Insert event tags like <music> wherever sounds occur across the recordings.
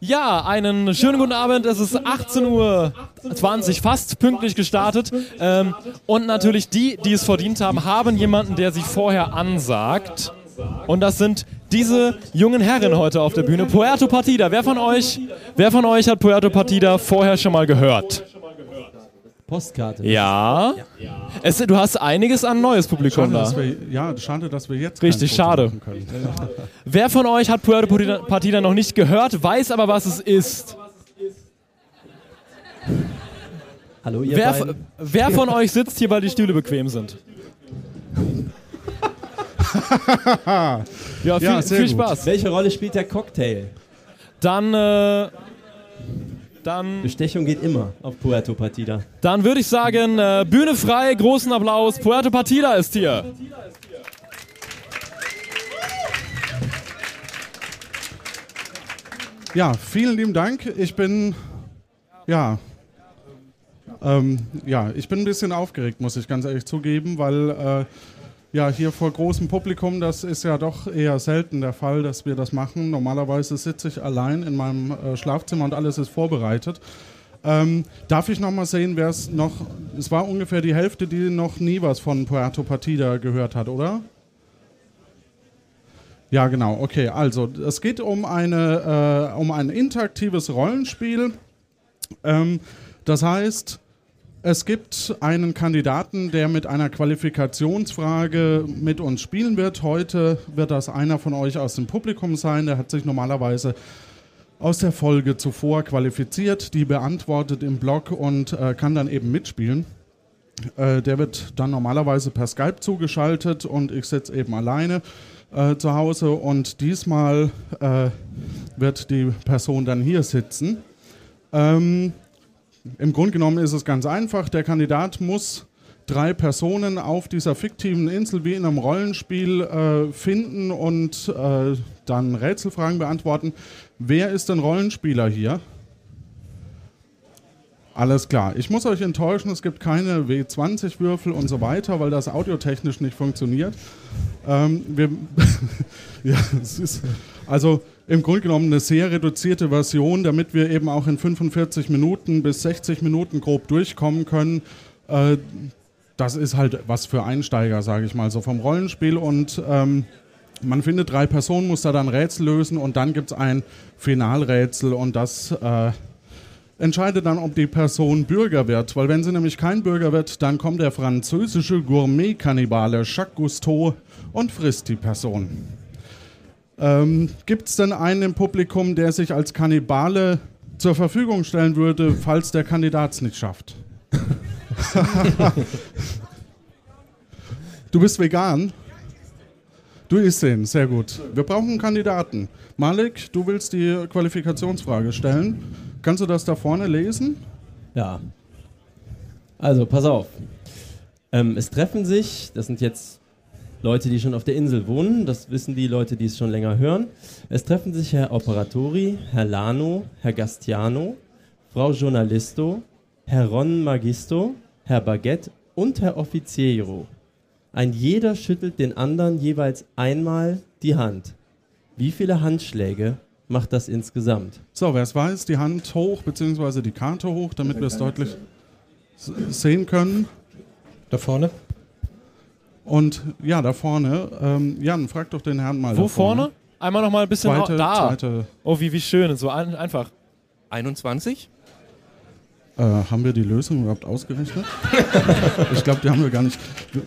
Ja, einen schönen guten Abend. Es ist 18.20 Uhr, fast pünktlich gestartet. Ähm, und natürlich die, die es verdient haben, haben jemanden, der sich vorher ansagt. Und das sind diese jungen Herren heute auf der Bühne. Puerto Partida. Wer von euch, wer von euch hat Puerto Partida vorher schon mal gehört? Postkarte. Ja. Es, du hast einiges an neues Publikum Schade, da. dass wir, ja, schade, dass wir jetzt Richtig, schade. machen können. <laughs> Wer von euch hat Puerto Partida- noch nicht gehört, weiß aber, was es ist? Hallo, ihr Wer, beiden. wer von euch sitzt hier, weil die Stühle bequem sind? <laughs> ja, viel, Ja, viel gut. Spaß. Welche Rolle spielt der Cocktail? Dann, äh, dann, Bestechung geht immer auf Puerto Partida. dann würde ich sagen, äh, Bühne frei, großen Applaus. Puerto Partida ist hier. Ja, vielen lieben Dank. Ich bin, ja, ähm, ja, ich bin ein bisschen aufgeregt, muss ich ganz ehrlich zugeben, weil äh, ja hier vor großem Publikum, das ist ja doch eher selten der Fall, dass wir das machen. Normalerweise sitze ich allein in meinem äh, Schlafzimmer und alles ist vorbereitet. Ähm, darf ich noch mal sehen, wer es noch, es war ungefähr die Hälfte, die noch nie was von Puerto Partida gehört hat, oder? Ja, genau. Okay, also es geht um, eine, äh, um ein interaktives Rollenspiel. Ähm, das heißt, es gibt einen Kandidaten, der mit einer Qualifikationsfrage mit uns spielen wird. Heute wird das einer von euch aus dem Publikum sein. Der hat sich normalerweise aus der Folge zuvor qualifiziert, die beantwortet im Blog und äh, kann dann eben mitspielen. Äh, der wird dann normalerweise per Skype zugeschaltet und ich sitze eben alleine äh, zu Hause und diesmal äh, wird die Person dann hier sitzen. Ähm, Im Grunde genommen ist es ganz einfach. Der Kandidat muss drei Personen auf dieser fiktiven Insel wie in einem Rollenspiel äh, finden und äh, dann Rätselfragen beantworten. Wer ist denn Rollenspieler hier? Alles klar. Ich muss euch enttäuschen, es gibt keine W20-Würfel und so weiter, weil das audiotechnisch nicht funktioniert. Ähm, wir <laughs> ja, es ist also im Grunde genommen eine sehr reduzierte Version, damit wir eben auch in 45 Minuten bis 60 Minuten grob durchkommen können. Äh, das ist halt was für Einsteiger, sage ich mal, so vom Rollenspiel. Und ähm, man findet drei Personen, muss da dann Rätsel lösen und dann gibt es ein Finalrätsel und das äh, entscheidet dann, ob die Person Bürger wird. Weil wenn sie nämlich kein Bürger wird, dann kommt der französische Gourmet-Kannibale Jacques Cousteau und frisst die Person. Ähm, Gibt es denn einen im Publikum, der sich als Kannibale zur Verfügung stellen würde, falls der Kandidat es nicht schafft? <laughs> du bist vegan? Du isst den, sehr gut. Wir brauchen einen Kandidaten. Malik, du willst die Qualifikationsfrage stellen. Kannst du das da vorne lesen? Ja. Also, pass auf. Ähm, es treffen sich, das sind jetzt Leute, die schon auf der Insel wohnen, das wissen die Leute, die es schon länger hören. Es treffen sich Herr Operatori, Herr Lano, Herr Gastiano, Frau Journalisto, Herr Ron Magisto, Herr Baguette und Herr Offiziero. Ein jeder schüttelt den anderen jeweils einmal die Hand. Wie viele Handschläge macht das insgesamt? So, wer es weiß, die Hand hoch, beziehungsweise die Karte hoch, damit wir es deutlich sehen können. Da vorne? Und ja, da vorne. Ähm, Jan, frag doch den Herrn mal. Wo da vorne? Einmal noch mal ein bisschen Zweite, da. zweite. Oh, wie, wie schön. So ein, einfach. 21? Äh, haben wir die Lösung überhaupt ausgerechnet? <laughs> ich glaube, die haben wir gar nicht.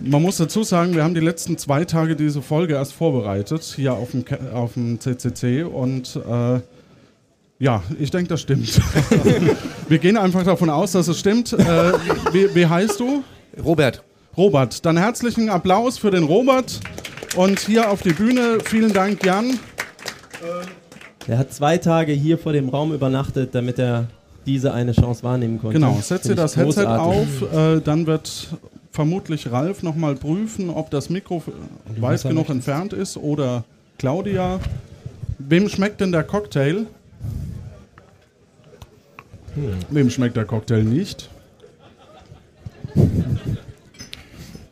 Man muss dazu sagen, wir haben die letzten zwei Tage diese Folge erst vorbereitet, hier auf dem, auf dem CCC. Und äh, ja, ich denke, das stimmt. <laughs> wir gehen einfach davon aus, dass es stimmt. Äh, wie, wie heißt du? Robert. Robert. Dann herzlichen Applaus für den Robert. Und hier auf die Bühne. Vielen Dank, Jan. Er hat zwei Tage hier vor dem Raum übernachtet, damit er diese eine Chance wahrnehmen konnte. Genau, setz dir Finde das Headset großartig. auf, äh, dann wird vermutlich Ralf nochmal prüfen, ob das Mikro weit genug entfernt ist oder Claudia. Wem schmeckt denn der Cocktail? Wem schmeckt der Cocktail nicht?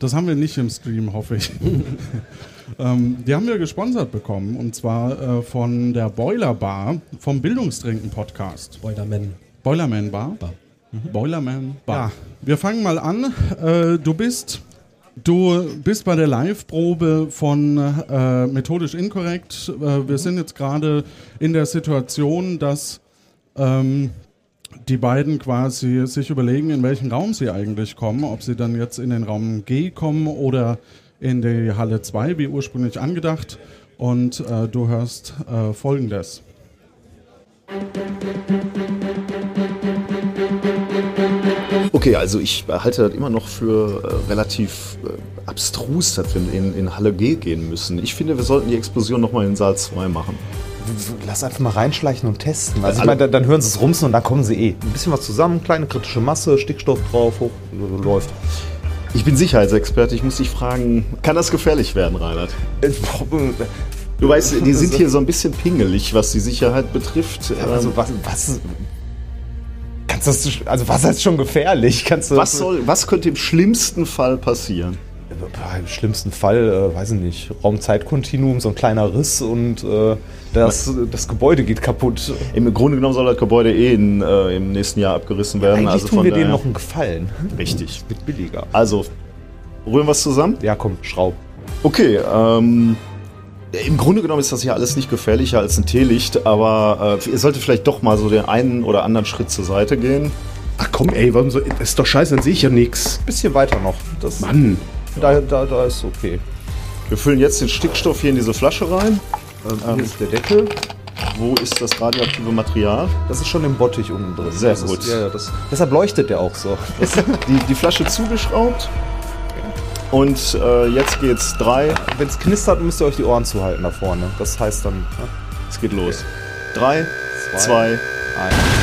Das haben wir nicht im Stream, hoffe ich. <laughs> Ähm, die haben wir gesponsert bekommen und zwar äh, von der Boiler Bar vom Bildungstrinken Podcast. Boilerman. Boilerman Bar. Bar. Boilerman Bar. Wir fangen mal an. Äh, du bist Du bist bei der Live-Probe von äh, Methodisch Inkorrekt. Äh, wir sind jetzt gerade in der Situation, dass ähm, die beiden quasi sich überlegen, in welchen Raum sie eigentlich kommen. Ob sie dann jetzt in den Raum G kommen oder in die Halle 2, wie ursprünglich angedacht. Und äh, du hörst äh, folgendes. Okay, also ich halte das immer noch für äh, relativ äh, abstrus, dass wir in, in Halle G gehen müssen. Ich finde, wir sollten die Explosion nochmal in Saal 2 machen. Lass einfach mal reinschleichen und testen. Also ich meine, dann, dann hören sie es rumsen und dann kommen sie eh. Ein bisschen was zusammen, kleine kritische Masse, Stickstoff drauf, hoch, läuft. Ich bin Sicherheitsexperte, ich muss dich fragen, kann das gefährlich werden, Reinhard? Du weißt, die sind hier so ein bisschen pingelig, was die Sicherheit betrifft. Also was, was kannst du das, also was ist schon gefährlich? Kannst du was, soll, was könnte im schlimmsten Fall passieren? Im schlimmsten Fall, äh, weiß ich nicht, Raumzeitkontinuum, so ein kleiner Riss und äh, das, das Gebäude geht kaputt. Im Grunde genommen soll das Gebäude eh in, äh, im nächsten Jahr abgerissen werden. Eigentlich also tun wir denen noch einen Gefallen. Richtig. Wird billiger. Also, rühren wir es zusammen? Ja, komm, schraub. Okay, ähm, im Grunde genommen ist das ja alles nicht gefährlicher als ein Teelicht, aber äh, ihr solltet vielleicht doch mal so den einen oder anderen Schritt zur Seite gehen. Ach komm, ey, warum so, ist doch scheiße, dann sehe ich ja nichts. Bisschen weiter noch. Das, Mann. Da, da, da ist okay. Wir füllen jetzt den Stickstoff hier in diese Flasche rein. Ähm, hier ist der Deckel. Wo ist das radioaktive Material? Das ist schon im Bottich unten drin. Sehr das gut. Ist, ja, das, deshalb leuchtet der auch so. <laughs> Die, die Flasche zugeschraubt. Und äh, jetzt geht's drei. Wenn es knistert, müsst ihr euch die Ohren zuhalten da vorne. Das heißt dann. Ne? Es geht los. Drei, Zwei. zwei. Ein.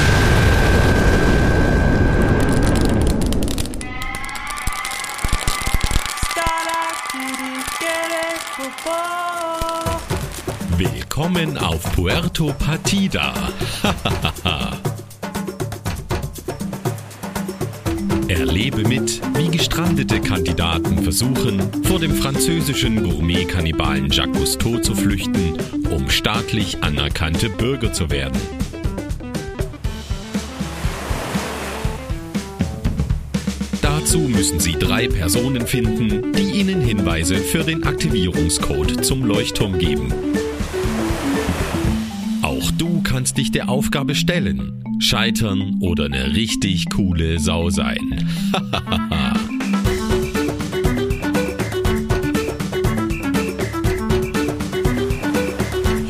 Willkommen auf Puerto Partida. <laughs> Erlebe mit, wie gestrandete Kandidaten versuchen, vor dem französischen Gourmet-Kannibalen Jacques Cousteau zu flüchten, um staatlich anerkannte Bürger zu werden. Müssen Sie drei Personen finden, die Ihnen Hinweise für den Aktivierungscode zum Leuchtturm geben. Auch du kannst dich der Aufgabe stellen, scheitern oder eine richtig coole Sau sein. <laughs>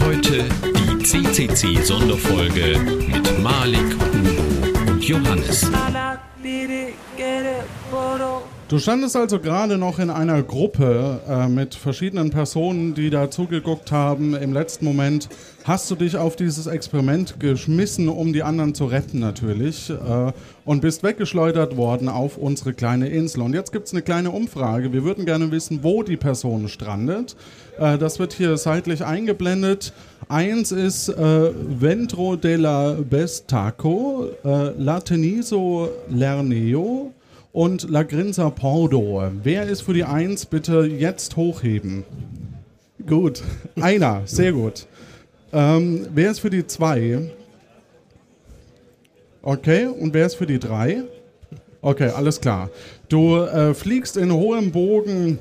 Heute die CCC-Sonderfolge mit Malik, Udo und Johannes. Du standest also gerade noch in einer Gruppe äh, mit verschiedenen Personen, die da zugeguckt haben. Im letzten Moment hast du dich auf dieses Experiment geschmissen, um die anderen zu retten natürlich. Äh, und bist weggeschleudert worden auf unsere kleine Insel. Und jetzt gibt es eine kleine Umfrage. Wir würden gerne wissen, wo die Person strandet. Äh, das wird hier seitlich eingeblendet. Eins ist äh, Ventro della Bestaco, äh, Lateniso Lerneo und La Grinza Pordo. Wer ist für die Eins bitte jetzt hochheben? Gut, <laughs> einer, sehr gut. Ähm, wer ist für die Zwei? Okay, und wer ist für die Drei? Okay, alles klar. Du äh, fliegst in hohem Bogen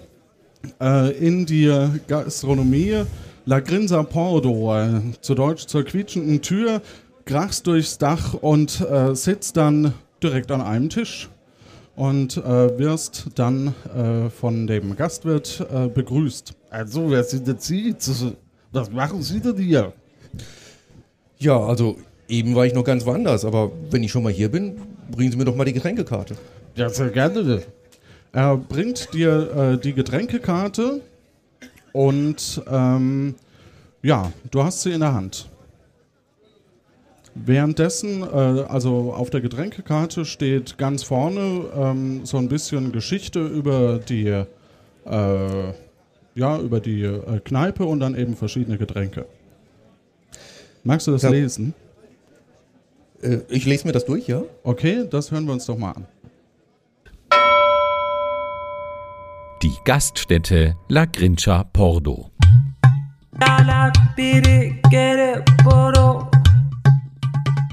äh, in die Gastronomie La Grinza Pordo, äh, zu Deutsch zur quietschenden Tür, krachst durchs Dach und äh, sitzt dann direkt an einem Tisch und äh, wirst dann äh, von dem Gastwirt äh, begrüßt. Also, wer sind denn Sie? Was machen Sie denn hier? Ja, also eben war ich noch ganz woanders, aber wenn ich schon mal hier bin, bringen Sie mir doch mal die Getränkekarte. Ja, sehr gerne. Er bringt dir äh, die Getränkekarte und ähm, ja, du hast sie in der Hand. Währenddessen, äh, also auf der Getränkekarte steht ganz vorne ähm, so ein bisschen Geschichte über die, äh, ja, über die äh, Kneipe und dann eben verschiedene Getränke. Magst du das Ja. lesen? Äh, ich lese mir das durch, ja? Okay, das hören wir uns doch mal an. Die Gaststätte La Grincha Pordo.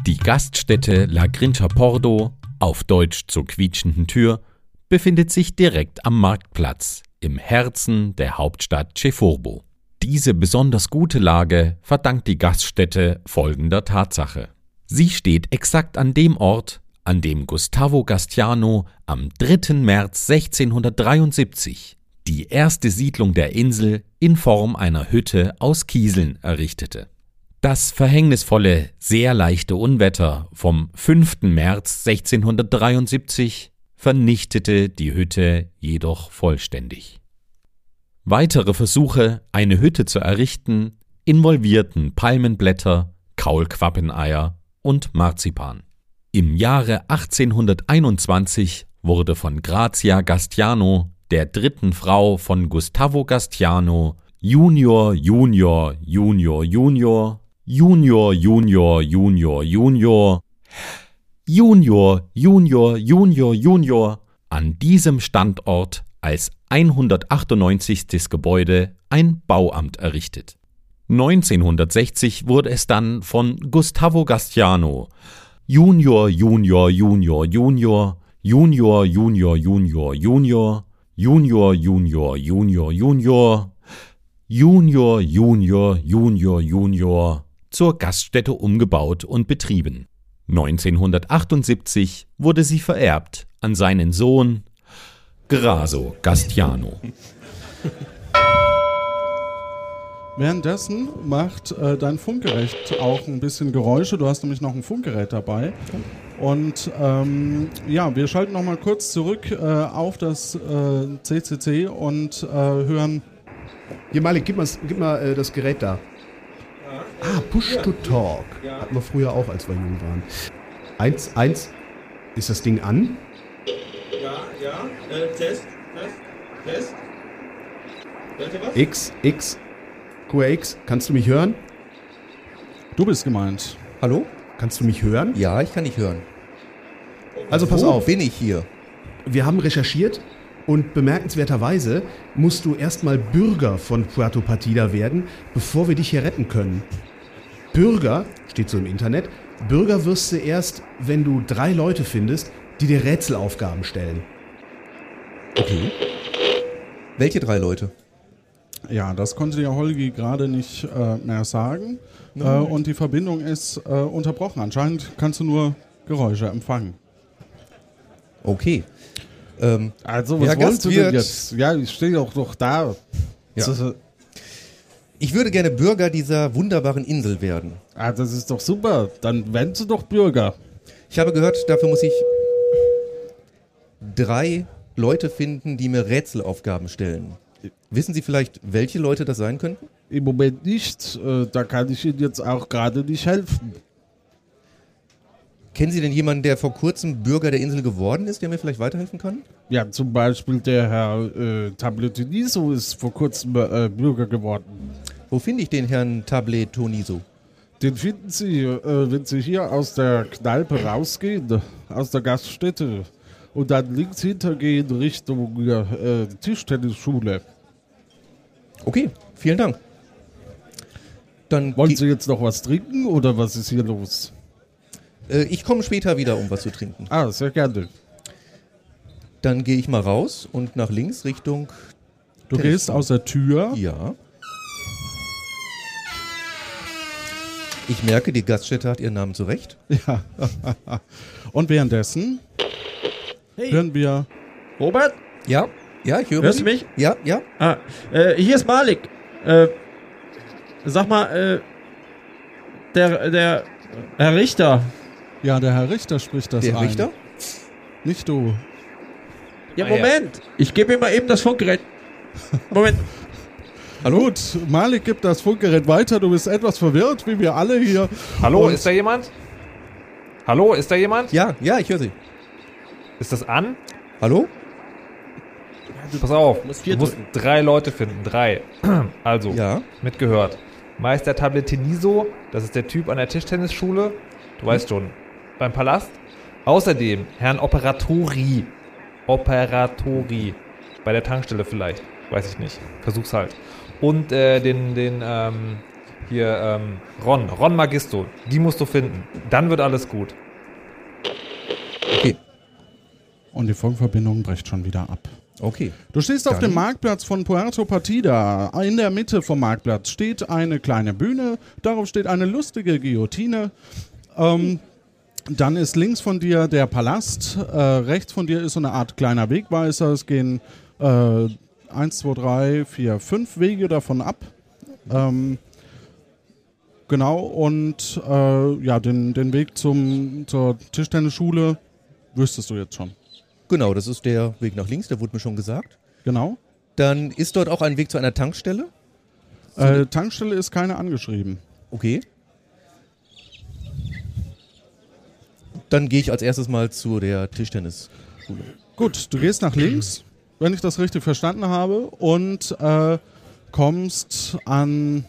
Die Gaststätte La Grincha Pordo, auf Deutsch zur quietschenden Tür, befindet sich direkt am Marktplatz, im Herzen der Hauptstadt Ceforbo. Diese besonders gute Lage verdankt die Gaststätte folgender Tatsache. Sie steht exakt an dem Ort, an dem Gustavo Gastiano am 3. März 1673 die erste Siedlung der Insel in Form einer Hütte aus Kieseln errichtete. Das verhängnisvolle, sehr leichte Unwetter vom 5. März 1673 vernichtete die Hütte jedoch vollständig. Weitere Versuche, eine Hütte zu errichten, involvierten Palmenblätter, Kaulquappeneier und Marzipan. Im Jahre 1821 wurde von Grazia Gastiano, der dritten Frau von Gustavo Gastiano, Junior, Junior, Junior, Junior, Junior, Junior, Junior, Junior, Junior, Junior, Junior, Junior an diesem Standort als 198. Gebäude ein Bauamt errichtet. 1960 wurde es dann von Gustavo Gastiano, Junior, Junior, Junior, Junior, Junior, Junior, Junior, Junior, Junior, Junior, Junior, Junior, Junior, Junior, Junior, Junior zur Gaststätte umgebaut und betrieben. 1978 wurde sie vererbt an seinen Sohn Graso Gastiano. Währenddessen macht äh, dein Funkgerät auch ein bisschen Geräusche. Du hast nämlich noch ein Funkgerät dabei. Und ähm, ja, wir schalten noch mal kurz zurück äh, auf das äh, CCC und äh, hören. Hier, Malik, gib mal, gib mal äh, das Gerät da. Ah, Push to Talk. Hatten wir früher auch, als wir jung waren. Eins, eins. Ist das Ding an? Ja, ja. Äh, Test, Test, Test. Hört ihr was? X, X. QX, kannst du mich hören? Du bist gemeint. Hallo? Kannst du mich hören? Ja, ich kann dich hören. Also pass Wo auf. bin ich hier? Wir haben recherchiert und bemerkenswerterweise musst du erstmal Bürger von Puerto Partida werden, bevor wir dich hier retten können. Bürger, steht so im Internet, Bürger wirst du erst, wenn du drei Leute findest, die dir Rätselaufgaben stellen. Okay. Welche drei Leute? Ja, das konnte dir Holgi gerade nicht äh, mehr sagen. Äh, und die Verbindung ist äh, unterbrochen. Anscheinend kannst du nur Geräusche empfangen. Okay. Ähm, Also, was Herr wolltest du denn jetzt? Ja, ich stehe doch doch da. Ja. Ich würde gerne Bürger dieser wunderbaren Insel werden. ah, das ist doch super. Dann werden du doch Bürger. Ich habe gehört, dafür muss ich drei Leute finden, die mir Rätselaufgaben stellen. Wissen Sie vielleicht, welche Leute das sein könnten? Im Moment nicht. Äh, da kann ich Ihnen jetzt auch gerade nicht helfen. Kennen Sie denn jemanden, der vor kurzem Bürger der Insel geworden ist, der mir vielleicht weiterhelfen kann? Ja, zum Beispiel der Herr äh, Tabletiniso ist vor kurzem äh, Bürger geworden. Wo finde ich den Herrn Tablet Toniso? Den finden Sie, äh, wenn Sie hier aus der Kneipe rausgehen, aus der Gaststätte und dann links hintergehen Richtung äh, Tischtennisschule. Okay, vielen Dank. Dann Wollen Sie jetzt noch was trinken oder was ist hier los? äh, ich komme später wieder, um was zu trinken. Ah, sehr gerne. Dann gehe ich mal raus und nach links Richtung. Du Telefon. gehst aus der Tür. Ja. Ich merke, die Gaststätte hat ihren Namen zurecht. Ja. <laughs> und währenddessen hören wir. Robert? Ja, ja, ich höre Hörst du mich? Ja, ja. Ah, äh, hier ist Malik. Äh, sag mal, äh, der, der Herr Richter. Ja, der Herr Richter spricht das Der ein. Richter? Nicht du. Ja, Ah, ja. Moment. Ich gebe ihm mal eben das Funkgerät. Moment. Hallo? Gut, Malik gibt das Funkgerät weiter. Du bist etwas verwirrt, wie wir alle hier. Hallo, Und- ist da jemand? Hallo, ist da jemand? Ja, ja, ich höre Sie. Ist das an? Hallo? Pass auf, musst vier du musst drei Leute finden. Drei. <clears throat> Also, Ja. mitgehört. Meister Tabletiniso, das ist der Typ an der Tischtennisschule. Du weißt schon. Beim Palast. Außerdem Herrn Operatori. Operatori. Bei der Tankstelle vielleicht. Weiß ich nicht. Versuch's halt. Und äh, den, den, ähm, hier, ähm, Ron, Ron Magisto, die musst du finden. Dann wird alles gut. Okay. Und die Funkverbindung bricht schon wieder ab. Okay. Du stehst auf Dann- dem Marktplatz von Puerto Partida. In der Mitte vom Marktplatz steht eine kleine Bühne. Darauf steht eine lustige Guillotine. Ähm, dann ist links von dir der Palast. Äh, rechts von dir ist so eine Art kleiner Wegweiser. Es gehen äh, eins, zwei, drei, vier, fünf Wege davon ab. Ähm, genau, und äh, ja, den, den Weg zum, zur Tischtennisschule wüsstest du jetzt schon. Genau, das ist der Weg nach links, der wurde mir schon gesagt. Genau. Dann ist dort auch ein Weg zu einer Tankstelle. Äh, Tankstelle ist keine angeschrieben. Okay. Dann gehe ich als erstes mal zu der Tischtennisschule. Gut, du gehst nach links, wenn ich das richtig verstanden habe, und äh, kommst an.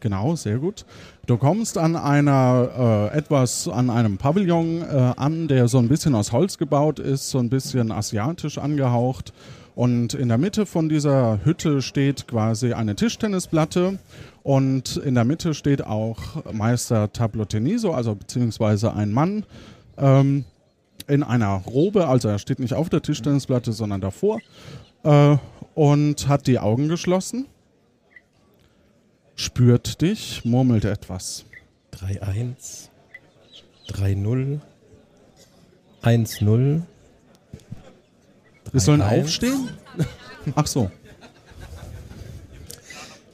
Genau, sehr gut. Du kommst an einer äh, etwas an einem Pavillon äh, an, der so ein bisschen aus Holz gebaut ist, so ein bisschen asiatisch angehaucht. Und in der Mitte von dieser Hütte steht quasi eine Tischtennisplatte und in der Mitte steht auch Meister Tabloteniso, also beziehungsweise ein Mann, ähm, in einer Robe, also er steht nicht auf der Tischtennisplatte, sondern davor äh, und hat die Augen geschlossen, spürt dich, murmelt etwas. 3-1, 3-0, 1-0. Wir sollen 3-1. aufstehen? Ach so.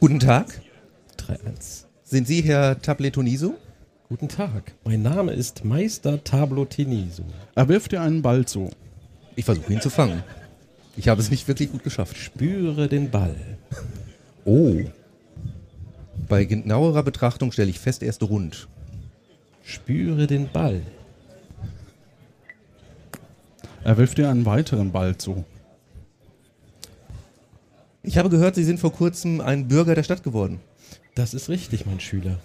Guten Tag. 3-1. Sind Sie Herr Tabletoniso? Guten Tag. Mein Name ist Meister Tablo Teniso. Er wirft dir einen Ball zu. Ich versuche ihn zu fangen. Ich habe es nicht wirklich gut geschafft. Spüre den Ball. Oh. Bei genauerer Betrachtung stelle ich fest, er ist rund. Spüre den Ball. Er wirft dir einen weiteren Ball zu. Ich habe gehört, Sie sind vor kurzem ein Bürger der Stadt geworden. Das ist richtig, mein Schüler.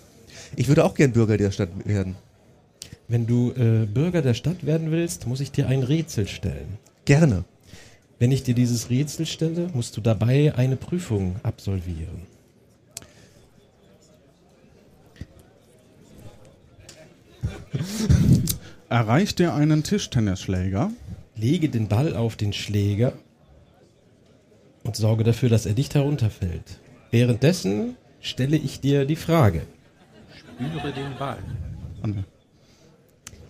Ich würde auch gern Bürger der Stadt werden. Wenn du äh, Bürger der Stadt werden willst, muss ich dir ein Rätsel stellen. Gerne. Wenn ich dir dieses Rätsel stelle, musst du dabei eine Prüfung absolvieren. <laughs> Erreicht dir einen Tischtennisschläger. Lege den Ball auf den Schläger und sorge dafür, dass er nicht herunterfällt. Währenddessen stelle ich dir die Frage. Spüre den Ball. An-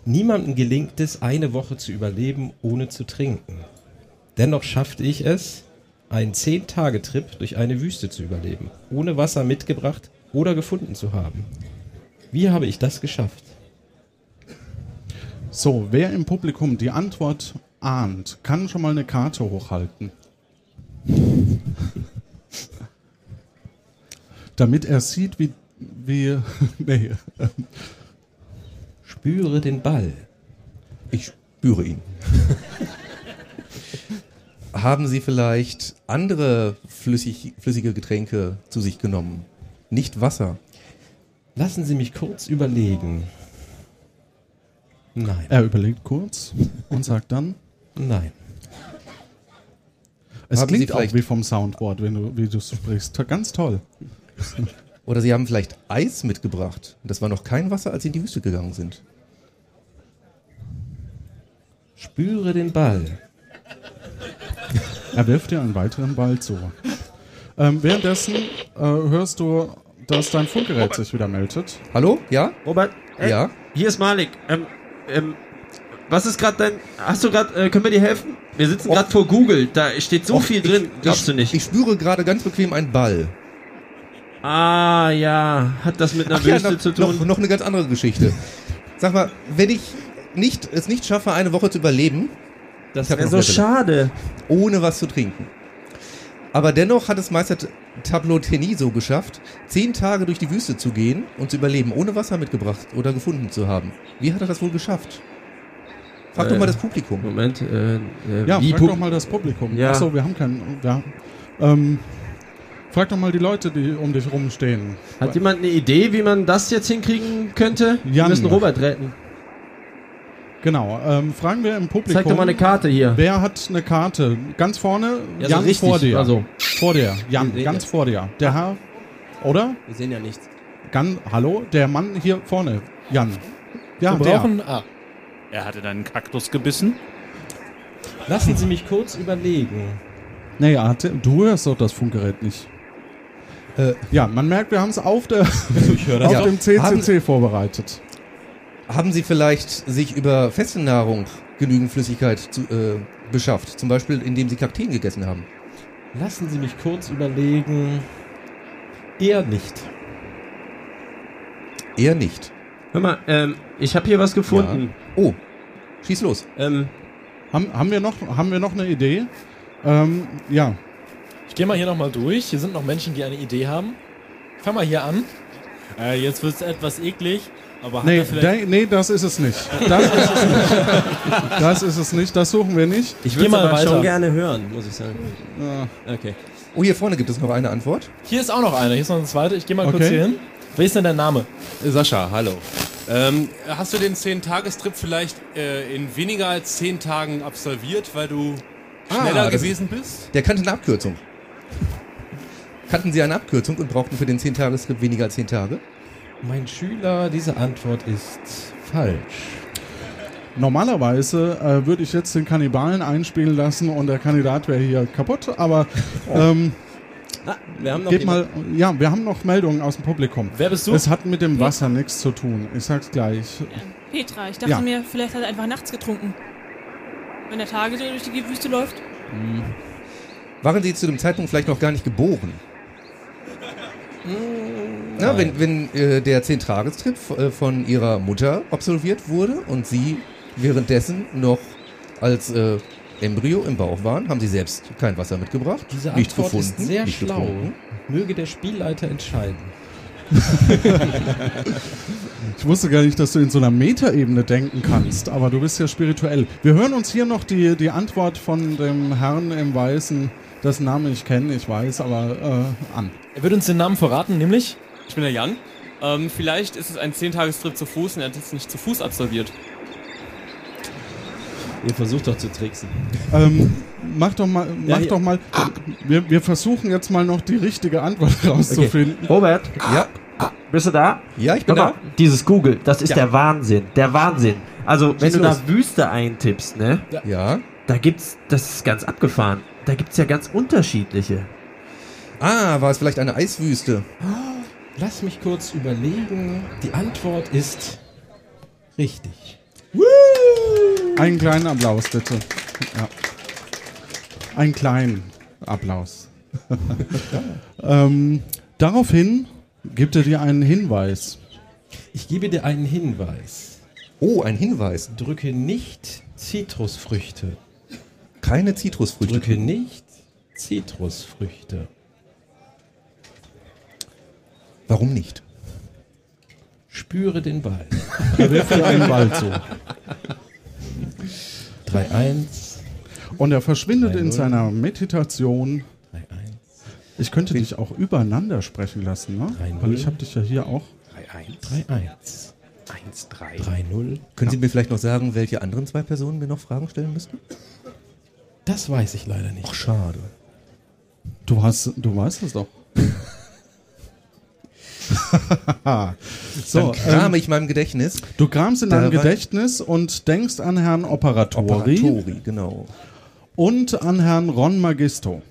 Niemandem gelingt es, eine Woche zu überleben, ohne zu trinken. Dennoch schaffte ich es, einen 10-Tage-Trip durch eine Wüste zu überleben, ohne Wasser mitgebracht oder gefunden zu haben. Wie habe ich das geschafft? So, wer im Publikum die Antwort ahnt, kann schon mal eine Karte hochhalten. <laughs> Damit er sieht, wie. Wie <laughs> nee. Spüre den Ball. Ich spüre ihn. <laughs> Haben Sie vielleicht andere flüssig, flüssige Getränke zu sich genommen? Nicht Wasser. Lassen Sie mich kurz überlegen. Nein, Er überlegt kurz und sagt dann. nein. Es Haben klingt auch wie vom Soundboard, wenn du, wie du sprichst. Ganz toll. Oder Sie haben vielleicht Eis mitgebracht. Das war noch kein Wasser, als Sie in die Wüste gegangen sind. Spüre den Ball. Er wirft dir einen weiteren Ball zu. Ähm, währenddessen äh, hörst du, dass dein Funkgerät sich wieder meldet. Hallo? Ja? Robert, ey, Ja? hier ist Malik. Ähm, ähm, was ist gerade dein. Hast du gerade. Äh, können wir dir helfen? Wir sitzen gerade vor Google. Da steht so Och, viel ich- drin. Glaubst ich, du nicht? Ich spüre gerade ganz bequem einen Ball. Ah, ja. Hat das mit einer Ach ja, Wüste noch, zu tun? noch, noch eine ganz andere Geschichte. Sag mal, wenn ich nicht, es nicht schaffe, eine Woche zu überleben, das wäre so schade. ohne was zu trinken. Aber dennoch hat es Meister Tableau Teniso geschafft, zehn Tage durch die Wüste zu gehen und zu überleben, ohne Wasser mitgebracht oder gefunden zu haben. Wie hat er das wohl geschafft? Frag doch Äh, mal das Publikum. Moment. Äh, äh, Ja, wie frag Pub- doch mal das Publikum. Ja. Achso, wir haben keinen. Ja. Ähm, frag doch mal die Leute, die um dich rumstehen. Hat jemand eine Idee, wie man das jetzt hinkriegen könnte? Wir Jan. müssen Robert retten. Genau. Ähm, fragen wir im Publikum. Zeig doch mal eine Karte hier. Wer hat eine Karte? Ganz vorne, Ja, so Jan richtig, vor dir. also. Vor dir, Jan, Wir ganz jetzt. vor dir. Der Herr, oder? Wir sehen ja nichts. Gan, hallo, der Mann hier vorne, Jan. Ja, Wir der. brauchen. Ah, Er hatte dann einen Kaktus gebissen. Lassen Sie mich kurz überlegen. Nee, er hatte, du hörst doch das Funkgerät nicht. Äh, Ja, man merkt, wir haben es auf, der, Ich höre <laughs> auf Ja. dem CCC vorbereitet. Haben Sie vielleicht sich über feste Nahrung genügend Flüssigkeit zu, äh, beschafft? Zum Beispiel, indem Sie Kakteen gegessen haben? Lassen Sie mich kurz überlegen. Eher nicht. Eher nicht. Hör mal, ähm, ich habe hier was gefunden. Oh, schieß los. Ähm, Haben, haben, wir noch, haben wir noch eine Idee? Ähm, ja, gehe mal hier nochmal durch. Hier sind noch Menschen, die eine Idee haben. Fang mal hier an. Äh, jetzt wird es etwas eklig, aber nee, vielleicht... de, nee, das ist es nicht. Das ist es nicht. <laughs> Das ist es nicht, das suchen wir nicht. ich Geh würde mal aber weiter. schon gerne hören, muss ich sagen. Ja. Okay. Oh, hier vorne gibt es noch eine Antwort. Hier ist auch noch eine. Hier ist noch eine zweite. Ich gehe mal kurz Okay. hier hin. Wer ist denn dein Name? Sascha, hallo. Ähm, hast du den 10-Tagestrip vielleicht äh, in weniger als 10 Tagen absolviert, weil du schneller das- gewesen bist? Der kannte eine Abkürzung. Kannten Sie eine Abkürzung und brauchten für den 10-Tagestrip weniger als 10 Tage? Mein Schüler, diese Antwort ist falsch. Normalerweise äh, würde ich jetzt den Kannibalen einspielen lassen und der Kandidat wäre hier kaputt, aber <laughs> ähm, Ah, wir haben noch geht mal, ja, wir haben noch Meldungen aus dem Publikum. Wer bist du? Es hat mit dem Wasser nichts zu tun. Ich sag's gleich. Petra, ich dachte Ja. mir, vielleicht hat er einfach nachts getrunken. Wenn der Tage so durch die Wüste läuft. Waren Sie zu dem Zeitpunkt vielleicht noch gar nicht geboren? Na, wenn wenn äh, der 10-Tagestrip äh, von Ihrer Mutter absolviert wurde und Sie währenddessen noch als äh, Embryo im Bauch waren, haben Sie selbst kein Wasser mitgebracht, Diese nicht Antwort gefunden, ist sehr nicht schlau. getrunken. Möge der Spielleiter entscheiden. <laughs> Ich wusste gar nicht, dass du in so einer Metaebene denken kannst, aber du bist ja spirituell. Wir hören uns hier noch die, die Antwort von dem Herrn im Weißen, dessen Namen ich kenne, ich weiß, aber äh, an. Er wird uns den Namen verraten, nämlich. Ich bin der Jan. Ähm, vielleicht ist es ein 10-Tagestrip zu Fuß und er hat es nicht zu Fuß absolviert. Ihr versucht doch zu tricksen. Ähm, mach doch mal, mach hier. doch mal. Wir, wir versuchen jetzt mal noch die richtige Antwort <laughs> rauszufinden. Robert, Ja, bist du da? ja, ich bin Hör mal, da. dieses Google, das ist Ja. der Wahnsinn. Der Wahnsinn. Also, wenn Schieß du los. da Wüste eintippst, ne? Ja. Da gibt's, das ist ganz abgefahren. Da gibt's ja ganz unterschiedliche. Ah, war es vielleicht eine Eiswüste? Lass mich kurz überlegen. Die Antwort ist richtig. Einen kleinen Applaus, bitte. Ja. Einen kleinen Applaus. <laughs> ähm, daraufhin gibt er dir einen Hinweis. Ich gebe dir einen Hinweis. Oh, ein Hinweis. Drücke nicht Zitrusfrüchte. Keine Zitrusfrüchte. Drücke nicht Zitrusfrüchte. Warum nicht? Spüre den Ball. Er wirft dir einen Ball zu. 3-1. Und er verschwindet in 3-0. seiner Meditation. 3-1. Ich könnte dich auch übereinander sprechen lassen, ne? 3-0. Weil ich habe dich ja hier auch. 3-1. 1-3. 3-0. Können Sie mir vielleicht noch sagen, welche anderen zwei Personen mir noch Fragen stellen müssten? Das weiß ich leider nicht. Ach, schade. Du hast, du weißt es doch. <laughs> so, Dann krame ähm, ich meinem Gedächtnis. du kramst in deinem Gedächtnis und denkst an Herrn Operatori, Operatori, genau. und an Herrn Ron Magisto.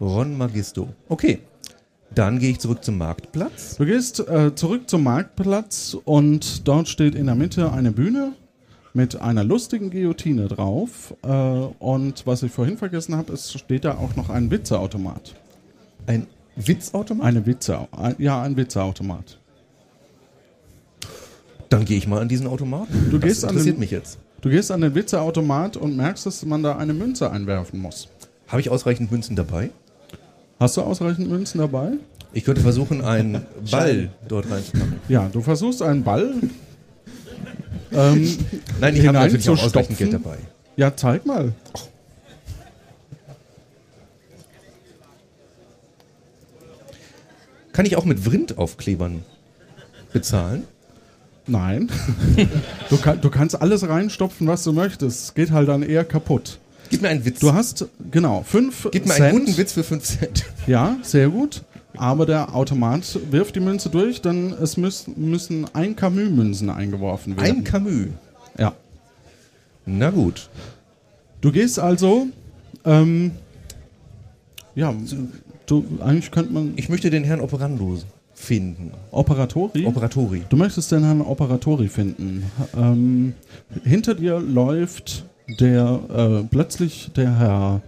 Ron Magisto. Okay. Dann gehe ich zurück zum Marktplatz. Du gehst äh, zurück zum Marktplatz und dort steht in der Mitte eine Bühne mit einer lustigen Guillotine drauf. Äh, und was ich vorhin vergessen habe, es steht da auch noch ein Witzeautomat. Ein Witzautomat? Eine Witze, ein, ja, ein Witzeautomat. Dann gehe ich mal an diesen Automaten. Du das gehst an interessiert den- mich jetzt. Du gehst an den Witzeautomat und merkst, dass man da eine Münze einwerfen muss. Habe ich ausreichend Münzen dabei? Hast du ausreichend Münzen dabei? Ich könnte versuchen, einen <laughs> Ball dort reinzumachen. Ja, du versuchst einen Ball. Ähm, Nein, ich habe natürlich auch ausreichend. Geld dabei. Ja, zeig mal. Kann ich auch mit Vrintaufklebern bezahlen? Nein. du, kann, du kannst alles reinstopfen, was du möchtest. Es geht halt dann eher kaputt. Gib mir einen Witz. Du hast, genau, fünf Gib mir Cent. einen guten Witz für 5 Cent. Ja, sehr gut. Aber der Automat wirft die Münze durch, denn es müssen ein Camus-Münzen eingeworfen werden. Ein Camus. Ja. Na gut. Du gehst also, ähm, ja, du, eigentlich könnte man... Ich möchte den Herrn Operando finden. Operatori? Operatori. Du möchtest den Herrn Operatori finden. Ähm, hinter dir läuft der äh, plötzlich der Herr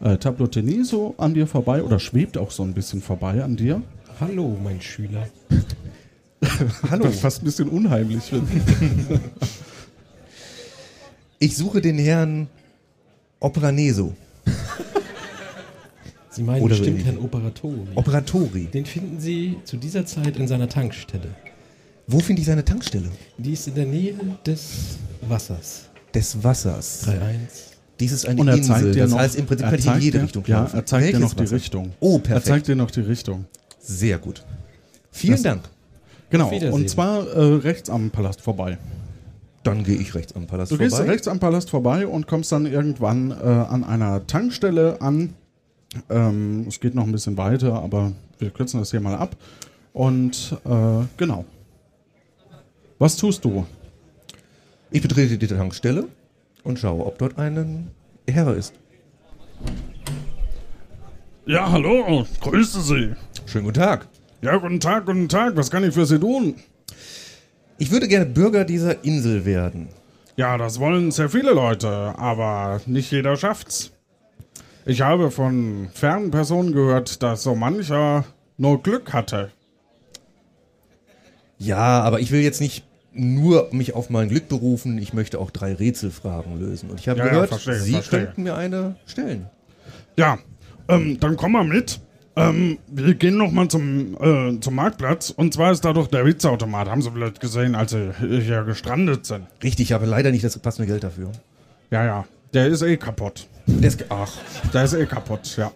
äh, Tabloteni so an dir vorbei oder schwebt auch so ein bisschen vorbei an dir. Hallo, mein Schüler. <laughs> Hallo. Das ist fast ein bisschen unheimlich. <laughs> Ich suche den Herrn Operaneso. Sie meinen Oder bestimmt? Herrn Operatori. Operatori. Den finden Sie zu dieser Zeit in seiner Tankstelle. Wo finde ich seine Tankstelle? Die ist in der Nähe des Wassers. Des Wassers. 3-1. Dies ist eine Und er Insel. zeigt dir das noch, heißt, im Prinzip er kann ich in zeigt jede dir- Richtung Ja, laufen. er zeigt dir noch die Wasser? Richtung. Oh, Er perfekt. zeigt dir noch die Richtung. Sehr gut. Vielen Das- Dank. Genau, und zwar äh, rechts am Palast vorbei. Dann gehe ich rechts am Palast Du vorbei. gehst rechts am Palast vorbei und kommst dann irgendwann äh, an einer Tankstelle an. Ähm, es geht noch ein bisschen weiter, aber wir kürzen das hier mal ab. Und äh, genau. Was tust du? Ich betrete die Tankstelle und schaue, ob dort ein Herr ist. Ja, hallo, grüße Sie. Schönen guten Tag. Ja, guten Tag, guten Tag. Was kann ich für Sie tun? Ich würde gerne Bürger dieser Insel werden. Ja, das wollen sehr viele Leute, aber nicht jeder schafft's. Ich habe von fernen Personen gehört, dass so mancher nur Glück hatte. Ja, aber ich will jetzt nicht nur mich auf mein Glück berufen. Ich möchte auch drei Rätselfragen lösen. Und ich habe Ja, ja, gehört, verstehe, Sie verstehe. könnten mir eine stellen. Ja, ähm, dann komm mal mit. Ähm, wir gehen noch mal zum, äh, zum Marktplatz. Und zwar ist da doch der Witzeautomat. Haben Sie vielleicht gesehen, als Sie hier gestrandet sind. Richtig, aber leider nicht das passende Geld dafür. Ja, ja. Der ist eh kaputt. Der ist, ach, Der ist eh kaputt, ja.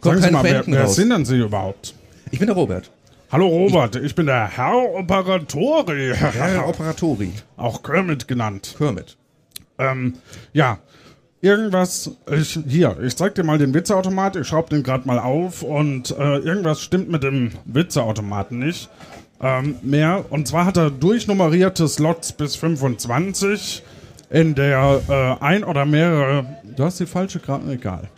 Kommt Sagen Sie mal, wer, wer sind denn Sie überhaupt? ich bin der Robert. Hallo Robert, ich, bin der Herr Operatori. Herr Operatori. Auch Kermit genannt. Kermit. Ähm, ja. Irgendwas, ich, hier, ich zeig dir mal den Witzeautomat, ich schraub den gerade mal auf und äh, irgendwas stimmt mit dem Witzeautomaten nicht. Ähm, mehr, und zwar hat er durchnummerierte Slots bis 25, in der äh, ein oder mehrere, du hast die falsche gerade, egal,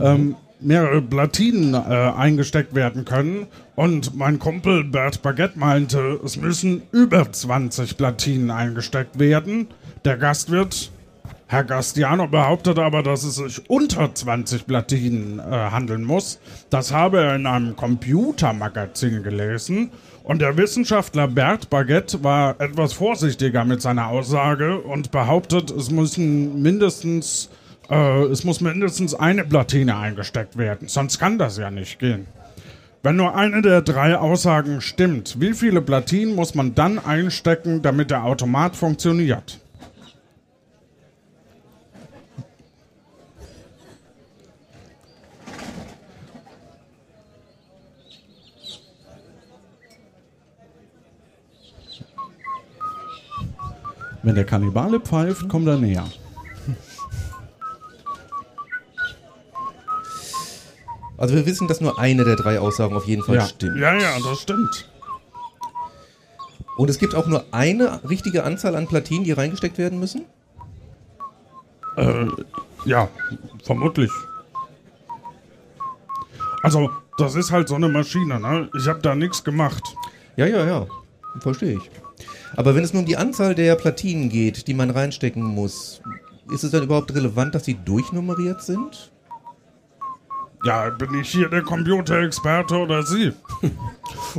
ähm, mehrere Platinen äh, eingesteckt werden können. Und mein Kumpel Bert Baguette meinte, es müssen über 20 Platinen eingesteckt werden. Der Gastwirt, Herr Gastiano, behauptet aber, dass es sich unter 20 Platinen äh, handeln muss. Das habe er in einem Computermagazin gelesen. Und der Wissenschaftler Bert Baguette war etwas vorsichtiger mit seiner Aussage und behauptet, es müssen mindestens äh, es muss mindestens eine Platine eingesteckt werden, sonst kann das ja nicht gehen. Wenn nur eine der drei Aussagen stimmt, wie viele Platinen muss man dann einstecken, damit der Automat funktioniert? Wenn der Kannibale pfeift, kommt er näher. Also wir wissen, dass nur eine der drei Aussagen auf jeden Fall Ja. stimmt. Ja, ja, das stimmt. Und es gibt auch nur eine richtige Anzahl an Platinen, die reingesteckt werden müssen? Äh, ja, vermutlich. Also, das ist halt so eine Maschine, ne? Ich habe da nichts gemacht. Ja, ja, ja. Verstehe ich. Aber wenn es nur um die Anzahl der Platinen geht, die man reinstecken muss, ist es dann überhaupt relevant, dass sie durchnummeriert sind? Ja, bin ich hier der Computerexperte oder Sie?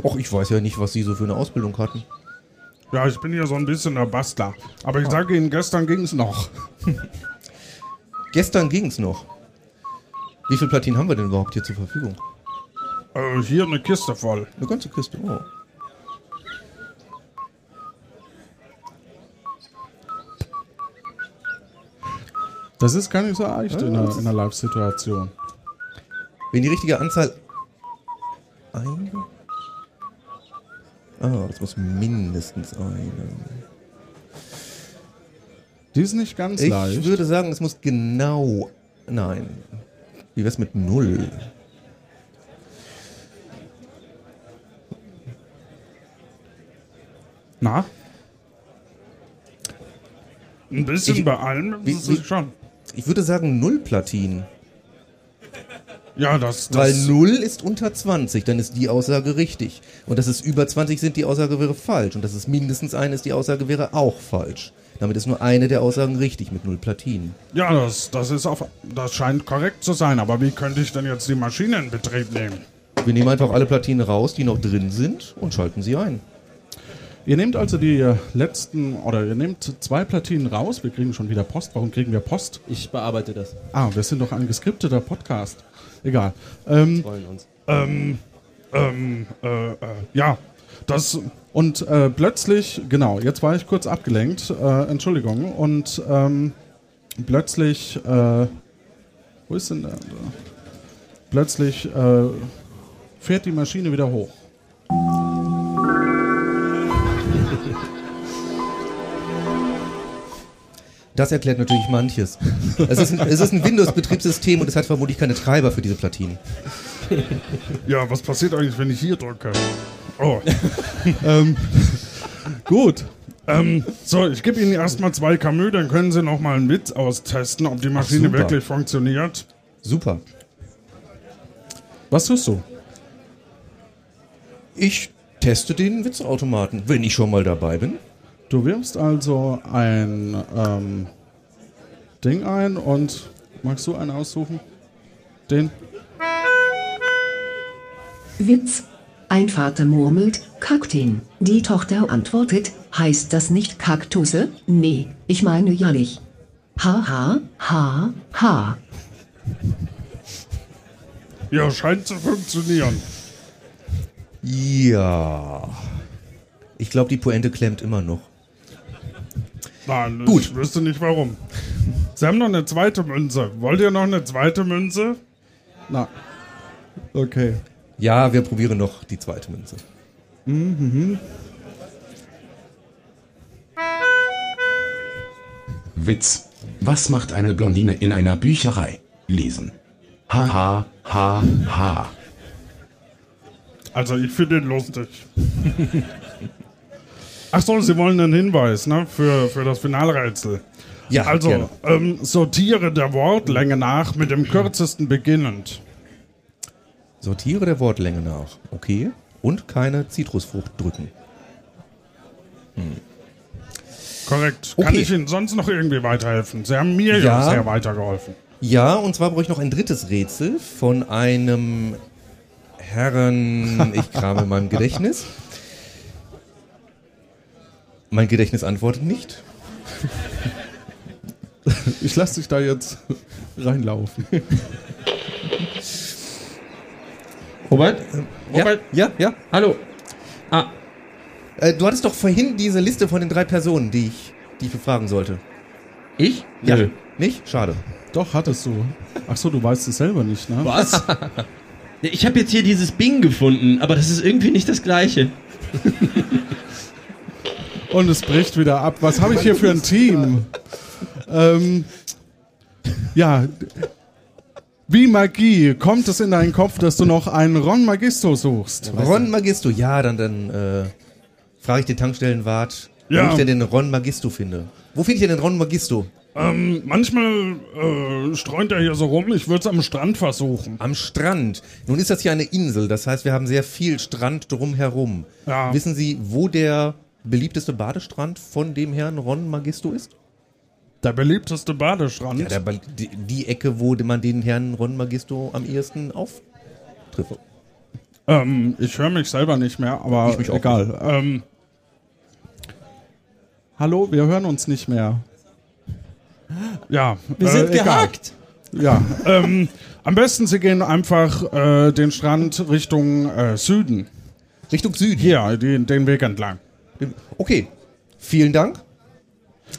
Och, ich weiß ja nicht, was Sie so für eine Ausbildung hatten. Ja, ich bin hier so ein bisschen der Bastler. Aber ich sage Ihnen, gestern ging es noch. <laughs> Gestern ging es noch. Wie viele Platinen haben wir denn überhaupt hier zur Verfügung? Äh, hier eine Kiste voll. Eine ganze Kiste, oh. Das ist gar nicht so leicht in Ja, einer, in einer Live-Situation. Wenn die richtige Anzahl. Ein, Ah, das muss mindestens eine. Die ist nicht ganz Ich leicht. würde sagen, es muss genau. Nein. Wie wär's mit null? Na? Ein bisschen Ich- bei allem wie- ist wie- schon. Ich würde sagen null Platinen. Ja, das, das Weil 0 ist unter 20, dann ist die Aussage richtig. Und dass es über 20 sind, die Aussage wäre falsch. Und dass es mindestens eine ist, die Aussage wäre auch falsch. Damit ist nur eine der Aussagen richtig mit 0 Platinen. Ja, das, das ist auf, das scheint korrekt zu sein, aber wie könnte ich denn jetzt die Maschine in Betrieb nehmen? Wir nehmen einfach alle Platinen raus, die noch drin sind und schalten sie ein. Ihr nehmt also die äh, letzten, oder ihr nehmt zwei Platinen raus. Wir kriegen schon wieder Post. Warum kriegen wir Post? Ich bearbeite das. Ah, wir sind doch ein geskripteter Podcast. Egal. Ähm, Freuen uns. ähm, ähm, äh, äh, ja, das und äh, plötzlich, genau, jetzt war ich kurz abgelenkt, äh, Entschuldigung, und ähm, plötzlich, äh, wo ist denn der? Plötzlich äh, fährt die Maschine wieder hoch. Das erklärt natürlich manches. Es ist ein, es ist ein Windows-Betriebssystem und es hat vermutlich keine Treiber für diese Platinen. Ja, was passiert eigentlich, wenn ich hier drücke? Oh. <laughs> ähm, gut. Ähm, so, ich gebe Ihnen erstmal zwei Camus, dann können Sie noch mal einen Witz austesten, ob die Maschine wirklich funktioniert. Super. Was tust du? Ich teste den Witzautomaten, wenn ich schon mal dabei bin. Du wirfst also ein ähm, Ding ein und magst du einen aussuchen? Den? Witz. Ein Vater murmelt, Kakteen. Die Tochter antwortet, heißt das nicht Kaktusse? Nee, ich meine Jallich. Ha ha, ha, ha. Ja, scheint zu funktionieren. Ja. Ich glaube, die Pointe klemmt immer noch. Nein, Gut. ich wüsste nicht warum. Sie haben noch eine zweite Münze. Wollt ihr noch eine zweite Münze? Na. Okay. Ja, wir probieren noch die zweite Münze. Mhm. Witz. Was macht eine Blondine in einer Bücherei? Lesen. Ha ha ha ha. Also ich finde den lustig. <laughs> Ach so, Sie wollen einen Hinweis, ne? Für, für das Finalrätsel. Ja, Also, ähm, sortiere der Wortlänge nach mit dem kürzesten beginnend. Sortiere der Wortlänge nach. Okay. Und keine Zitrusfrucht drücken. Korrekt. Kann Okay. ich Ihnen sonst noch irgendwie weiterhelfen? Sie haben mir ja, Ja. sehr weitergeholfen. Ja, und zwar brauche ich noch ein drittes Rätsel von einem Herren. Ich krame in meinem Gedächtnis. Mein Gedächtnis antwortet nicht. <laughs> Ich lasse dich da jetzt reinlaufen. Robert? Robert? Ja, ja. Hallo. Ah. Äh, du hattest doch vorhin diese Liste von den drei Personen, die ich, die ich befragen sollte. Ich? Ja. Nö. Nicht? Schade. Doch, hattest du. Ach so, du weißt es selber nicht, ne? Was? Ja, <laughs> Ich habe jetzt hier dieses Bing gefunden, aber das ist irgendwie nicht das gleiche. <laughs> Und es bricht wieder ab. Was habe ich hier für ein Team? ähm, ja. Wie Magie kommt es in deinen Kopf, dass du noch einen Ron Magisto suchst? Ron Magisto, ja, dann, dann äh, frage ich den Tankstellenwart, Ja. wo ich denn den Ron Magisto finde. Wo finde ich denn den Ron Magisto? Ähm, manchmal äh, streunt er hier so rum. Ich würde es am Strand versuchen. Am Strand. Nun ist das hier eine Insel, das heißt, wir haben sehr viel Strand drumherum. Ja. Wissen Sie, wo der beliebteste Badestrand von dem Herrn Ron Magisto ist? Der beliebteste Badestrand? Ja, der, Ba- die, die Ecke, wo man den Herrn Ron Magisto am ehesten auftrifft. Ähm, ich höre mich selber nicht mehr, aber Ich mich auch egal. Ähm, hallo, wir hören uns nicht mehr. Ja, Wir sind egal. gehackt. Ja, ähm, am besten Sie gehen einfach äh, den Strand Richtung äh, Süden. Richtung Süden? Ja, die, den Weg entlang. Okay, vielen Dank.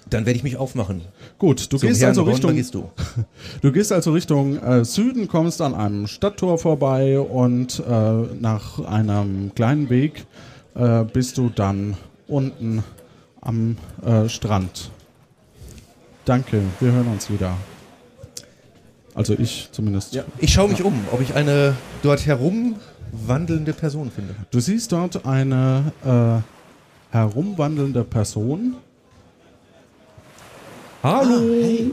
Dann werde ich mich aufmachen. Gut, du Zum gehst Herrn also Ron Richtung Magisto. <laughs> Du gehst also Richtung äh, Süden, kommst an einem Stadttor vorbei und äh, nach einem kleinen Weg äh, bist du dann unten am äh, Strand. Danke, wir hören uns wieder. Also ich zumindest. Ich schaue mich um, ob ich eine dort herumwandelnde Person finde. Du siehst dort eine äh, herumwandelnde Person. Hallo. Ah, hey.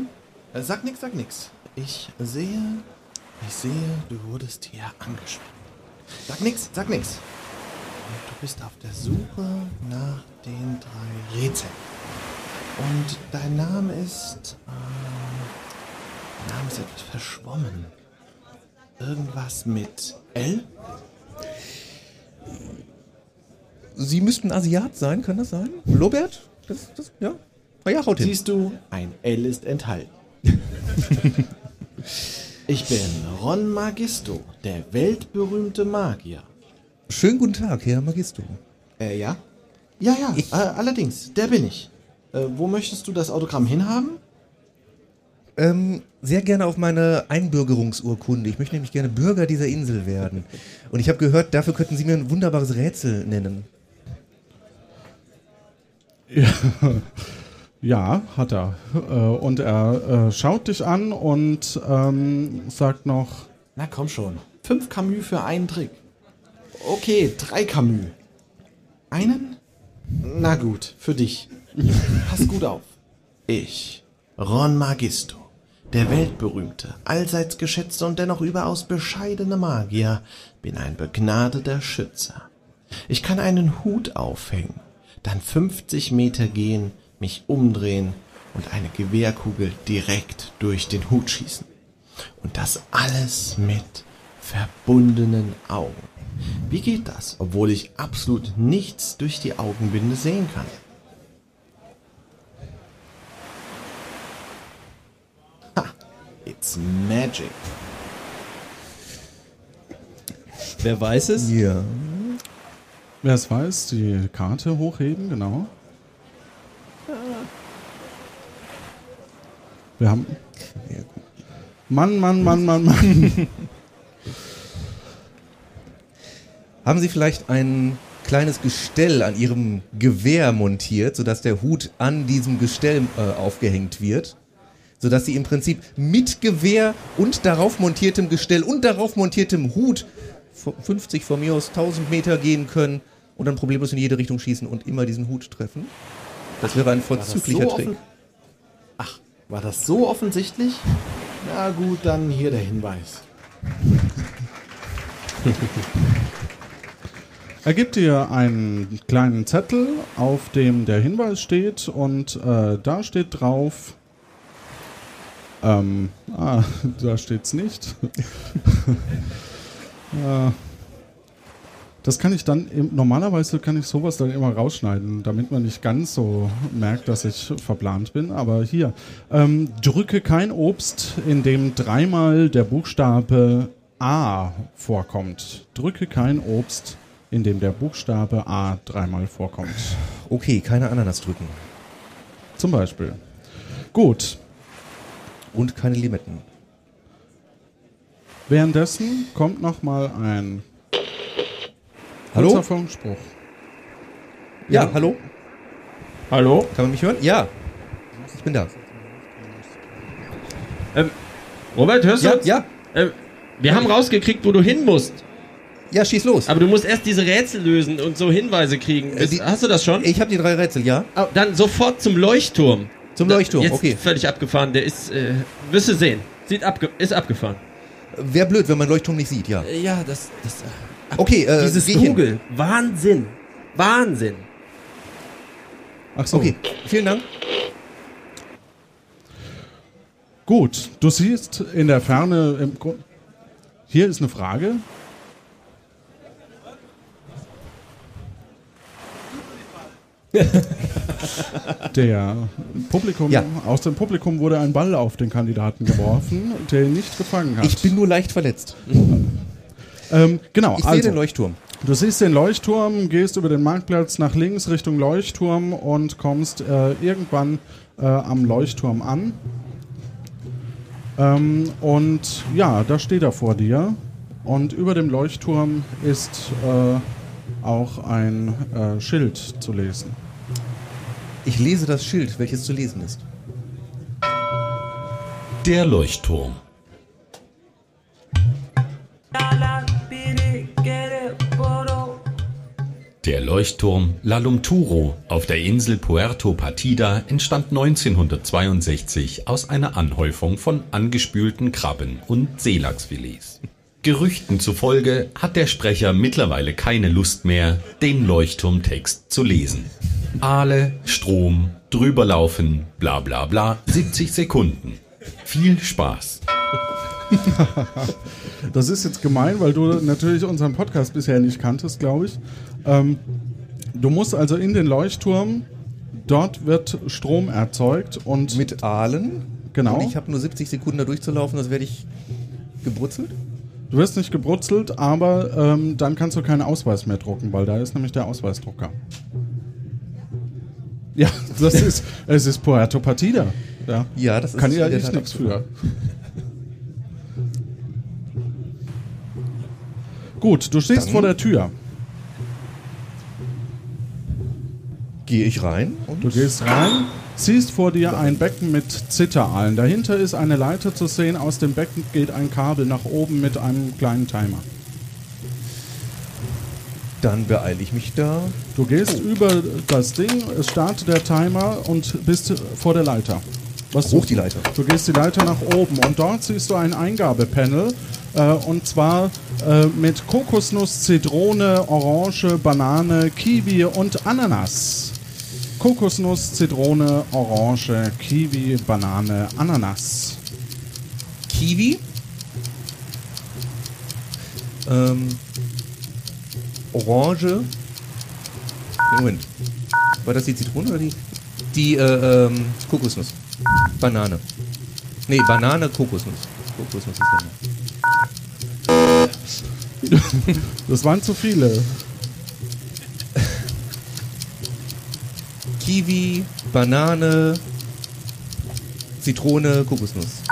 Äh, Sag nix, sag nix. Ich sehe, ich sehe, du wurdest hier angesprochen. Sag nix, sag nix. Und du bist auf der Suche nach den drei Rätseln. Und dein Name ist. Ähm, dein Name ist etwas verschwommen. Irgendwas mit L? Sie müssten Asiat sein, kann das sein? Lobert? Das, das, ja. Ah ja, haut hin. Siehst du, ein L ist enthalten. <laughs> ich bin Ron Magisto, der weltberühmte Magier. Schönen guten Tag, Herr Magisto. Äh, ja? Ja, ja, äh, allerdings, der bin ich. Äh, wo möchtest du das Autogramm hinhaben? Ähm, sehr gerne auf meine Einbürgerungsurkunde. Ich möchte nämlich gerne Bürger dieser Insel werden. Und ich habe gehört, dafür könnten Sie mir ein wunderbares Rätsel nennen. <laughs> Ja, hat er. Äh, und er äh, schaut dich an und ähm, sagt noch, Na komm schon. Fünf Camus für einen Trick. Okay, drei Camus. Einen? Na gut, für dich. Pass gut auf. Ich, Ron Magisto, der weltberühmte, allseits geschätzte und dennoch überaus bescheidene Magier, bin ein begnadeter Schützer. Ich kann einen Hut aufhängen, dann 50 Meter gehen, mich umdrehen und eine Gewehrkugel direkt durch den Hut schießen. Und das alles mit verbundenen Augen. Wie geht das, obwohl ich absolut nichts durch die Augenbinde sehen kann? Ha, it's magic. Wer weiß es? Ja. Wer es weiß, die Karte hochheben, genau. Wir haben. Mann, Mann, Mann, Mann, Mann. <laughs> Haben Sie vielleicht ein kleines Gestell an Ihrem Gewehr montiert, sodass der Hut an diesem Gestell äh, aufgehängt wird? Sodass Sie im Prinzip mit Gewehr und darauf montiertem Gestell und darauf montiertem Hut vo- 50 von mir aus 1000 Meter gehen können und dann problemlos in jede Richtung schießen und immer diesen Hut treffen? Das wäre ein vorzüglicher so Trick. Ach, war das so offensichtlich? Na gut, dann hier der Hinweis. <laughs> Er gibt dir einen kleinen Zettel, auf dem der Hinweis steht und äh, da steht drauf. Ähm, ah, <laughs> da steht's nicht. <laughs> äh, das kann ich dann, normalerweise kann ich sowas dann immer rausschneiden, damit man nicht ganz so merkt, dass ich verplant bin. Aber hier, ähm, drücke kein Obst, in dem dreimal der Buchstabe A vorkommt. Drücke kein Obst, in dem der Buchstabe A dreimal vorkommt. Okay, keine Ananas drücken. Zum Beispiel. Gut. Und keine Limetten. Währenddessen kommt noch mal ein Hallo? kurzer Funkspruch. Ja, hallo? Hallo? Kann man mich hören? Ja. Ich bin da. Ähm, Robert, hörst du Ja, uns? ja. Ähm, wir haben rausgekriegt, wo du hin musst. Ja, schieß los. Aber du musst erst diese Rätsel lösen und so Hinweise kriegen. Äh, Ist, hast du das schon? Ich habe die drei Rätsel, ja. Oh, dann sofort zum Leuchtturm. Zum Leuchtturm, jetzt okay. völlig abgefahren. Der ist, äh, wirst du sehen. Sieht abge ist abgefahren. Wäre blöd, wenn man Leuchtturm nicht sieht, ja. Äh, Ja, das, das. Okay, äh, Dieses. Google. Wahnsinn. Wahnsinn. Ach so. Okay, vielen Dank. Gut, du siehst in der Ferne im Grund. Hier ist eine Frage. <laughs> Der Publikum, Ja. aus dem Publikum wurde ein Ball auf den Kandidaten geworfen, der ihn nicht gefangen hat. Ich bin nur leicht verletzt. <laughs> Ähm, genau, Ich sehe also, den Leuchtturm. Du siehst den Leuchtturm, gehst über den Marktplatz nach links Richtung Leuchtturm und kommst äh, irgendwann äh, am Leuchtturm an. Ähm, und ja, da steht er vor dir. Und über dem Leuchtturm ist äh, auch ein äh, Schild zu lesen. Ich lese das Schild, welches zu lesen ist. Der Leuchtturm. Der Leuchtturm La Lumturo auf der Insel Puerto Partida entstand 1962 aus einer Anhäufung von angespülten Krabben und Seelachsfilets. Gerüchten zufolge hat der Sprecher mittlerweile keine Lust mehr, den Leuchtturmtext zu lesen. Aale, Strom, drüberlaufen, bla bla bla, 70 Sekunden. Viel Spaß. <laughs> das ist jetzt gemein, weil du natürlich unseren Podcast bisher nicht kanntest, glaube ich. Ähm, du musst also in den Leuchtturm, dort wird Strom erzeugt und. Mit Aalen? Genau. Und ich habe nur 70 Sekunden da durchzulaufen, das werde ich gebrutzelt? Du wirst nicht gebrutzelt, aber ähm, dann kannst du keinen Ausweis mehr drucken, weil da ist nämlich der Ausweisdrucker. Ja, <laughs> das ist, es ist Puerto Partida. Ja, Ja, das ist Kann ja ich nichts für. Gut, du stehst Dann- vor der Tür. Gehe ich rein? Du gehst rein, siehst vor dir ein Becken mit Zitteraalen. Dahinter ist eine Leiter zu sehen. Aus dem Becken geht ein Kabel nach oben mit einem kleinen Timer. Dann beeile ich mich da. Du gehst über das Ding, es startet der Timer und bist vor der Leiter. Was Hoch die Leiter. Du gehst die Leiter nach oben und dort siehst du ein Eingabepanel äh, und zwar äh, mit Kokosnuss, Zitrone, Orange, Banane, Kiwi und Ananas. Kokosnuss, Zitrone, Orange, Kiwi, Banane, Ananas. Kiwi. Ähm, Orange. Moment. War das die Zitrone oder die? Die äh, ähm, Kokosnuss. Banane. Nee, Banane, Kokosnuss. Kokosnuss ist ja Das waren zu viele. Kiwi, Banane, Zitrone, Kokosnuss.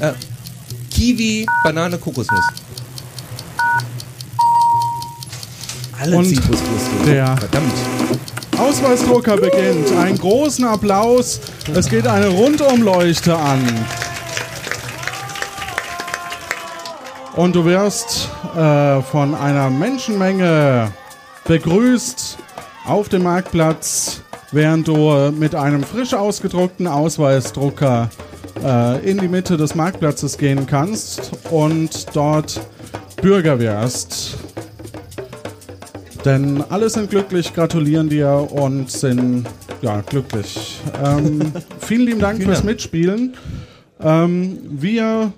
Äh, Kiwi, Banane, Kokosnuss. Alle Und Zitrusfrüchte. der Verdammt. Ausweisdrucker beginnt. Einen großen Applaus. Es geht eine Rundumleuchte an. Und du wirst äh, von einer Menschenmenge begrüßt auf dem Marktplatz, während du äh, mit einem frisch ausgedruckten Ausweisdrucker äh, in die Mitte des Marktplatzes gehen kannst und dort Bürger wirst. Denn alle sind glücklich, gratulieren dir und sind ja glücklich. Ähm, <laughs> vielen lieben Dank fürs Mitspielen. Ähm, wir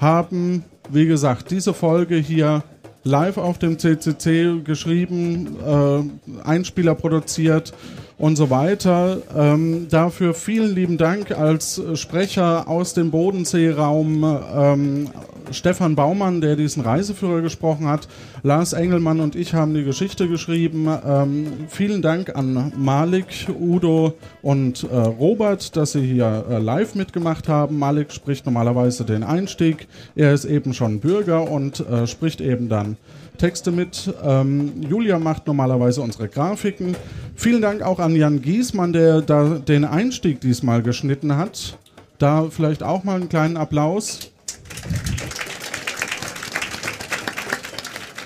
haben, wie gesagt, diese Folge hier live auf dem CCC geschrieben, äh, Einspieler produziert und so weiter. Ähm, dafür vielen lieben Dank als Sprecher aus dem Bodenseeraum ähm, Stefan Baumann, der diesen Reiseführer gesprochen hat. Lars Engelmann und ich haben die Geschichte geschrieben. Ähm, vielen Dank an Malik, Udo und äh, Robert, dass sie hier äh, live mitgemacht haben. Malik spricht normalerweise den Einstieg. Er ist eben schon Bürger und äh, spricht eben dann Texte mit. Ähm, Julia macht normalerweise unsere Grafiken. Vielen Dank auch an Jan Giesmann, der da den Einstieg diesmal geschnitten hat. Da vielleicht auch mal einen kleinen Applaus.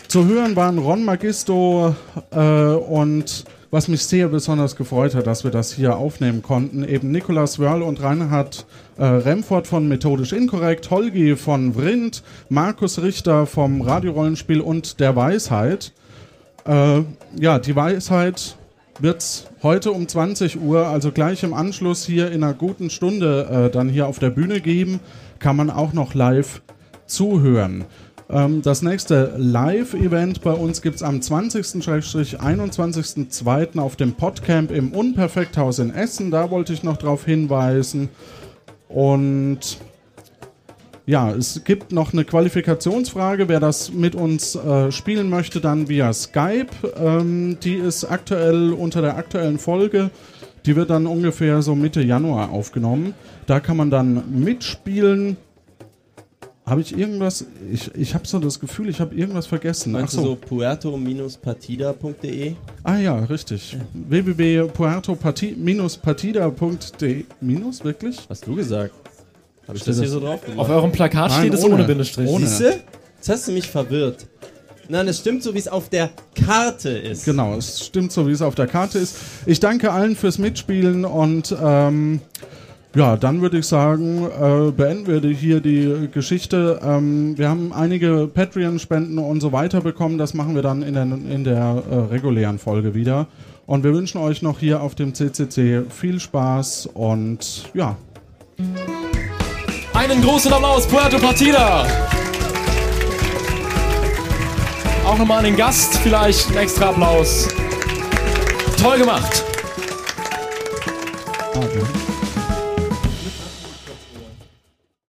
Zu hören waren Ron Magisto äh, und was mich sehr besonders gefreut hat, dass wir das hier aufnehmen konnten, eben Nicolas Wörl und Reinhard äh, Remford von Methodisch Inkorrekt, Holgi von Vrind, Markus Richter vom Radiorollenspiel und der Weisheit. Äh, ja, die Weisheit wird heute um 20 Uhr, also gleich im Anschluss hier in einer guten Stunde äh, dann hier auf der Bühne geben, kann man auch noch live zuhören. Ähm, das nächste Live-Event bei uns gibt es am 20.-21.02. auf dem Podcamp im Unperfekthaus in Essen. Da wollte ich noch darauf hinweisen. Und ja, es gibt noch eine Qualifikationsfrage. Wer das mit uns äh, spielen möchte, dann via Skype. Ähm, die ist aktuell unter der aktuellen Folge. Die wird dann ungefähr so Mitte Januar aufgenommen. Da kann man dann mitspielen. Habe ich irgendwas? Ich, ich habe so das Gefühl, ich habe irgendwas vergessen. Ach Meinst du so. so puerto-partida.de? Ah ja, richtig. www.puerto-partida.de Minus, wirklich? Hast du gesagt? Habe ich Steht das hier das- so drauf gemacht? Auf eurem Plakat steht es ohne Bindestrich. Ohne. Siehste? Jetzt hast du mich verwirrt. Nein, es stimmt so, wie es auf der Karte ist. Genau, es stimmt so, wie es auf der Karte ist. Ich danke allen fürs Mitspielen und ähm, ja, dann würde ich sagen, äh, beenden wir hier die Geschichte. Ähm, wir haben einige Patreon-Spenden und so weiter bekommen. Das machen wir dann in der, in der äh, regulären Folge wieder. Und wir wünschen euch noch hier auf dem CCC viel Spaß und ja, Einen großen Applaus, Puerto Partida! Auch nochmal an den Gast, vielleicht einen extra Applaus. Toll gemacht! okay.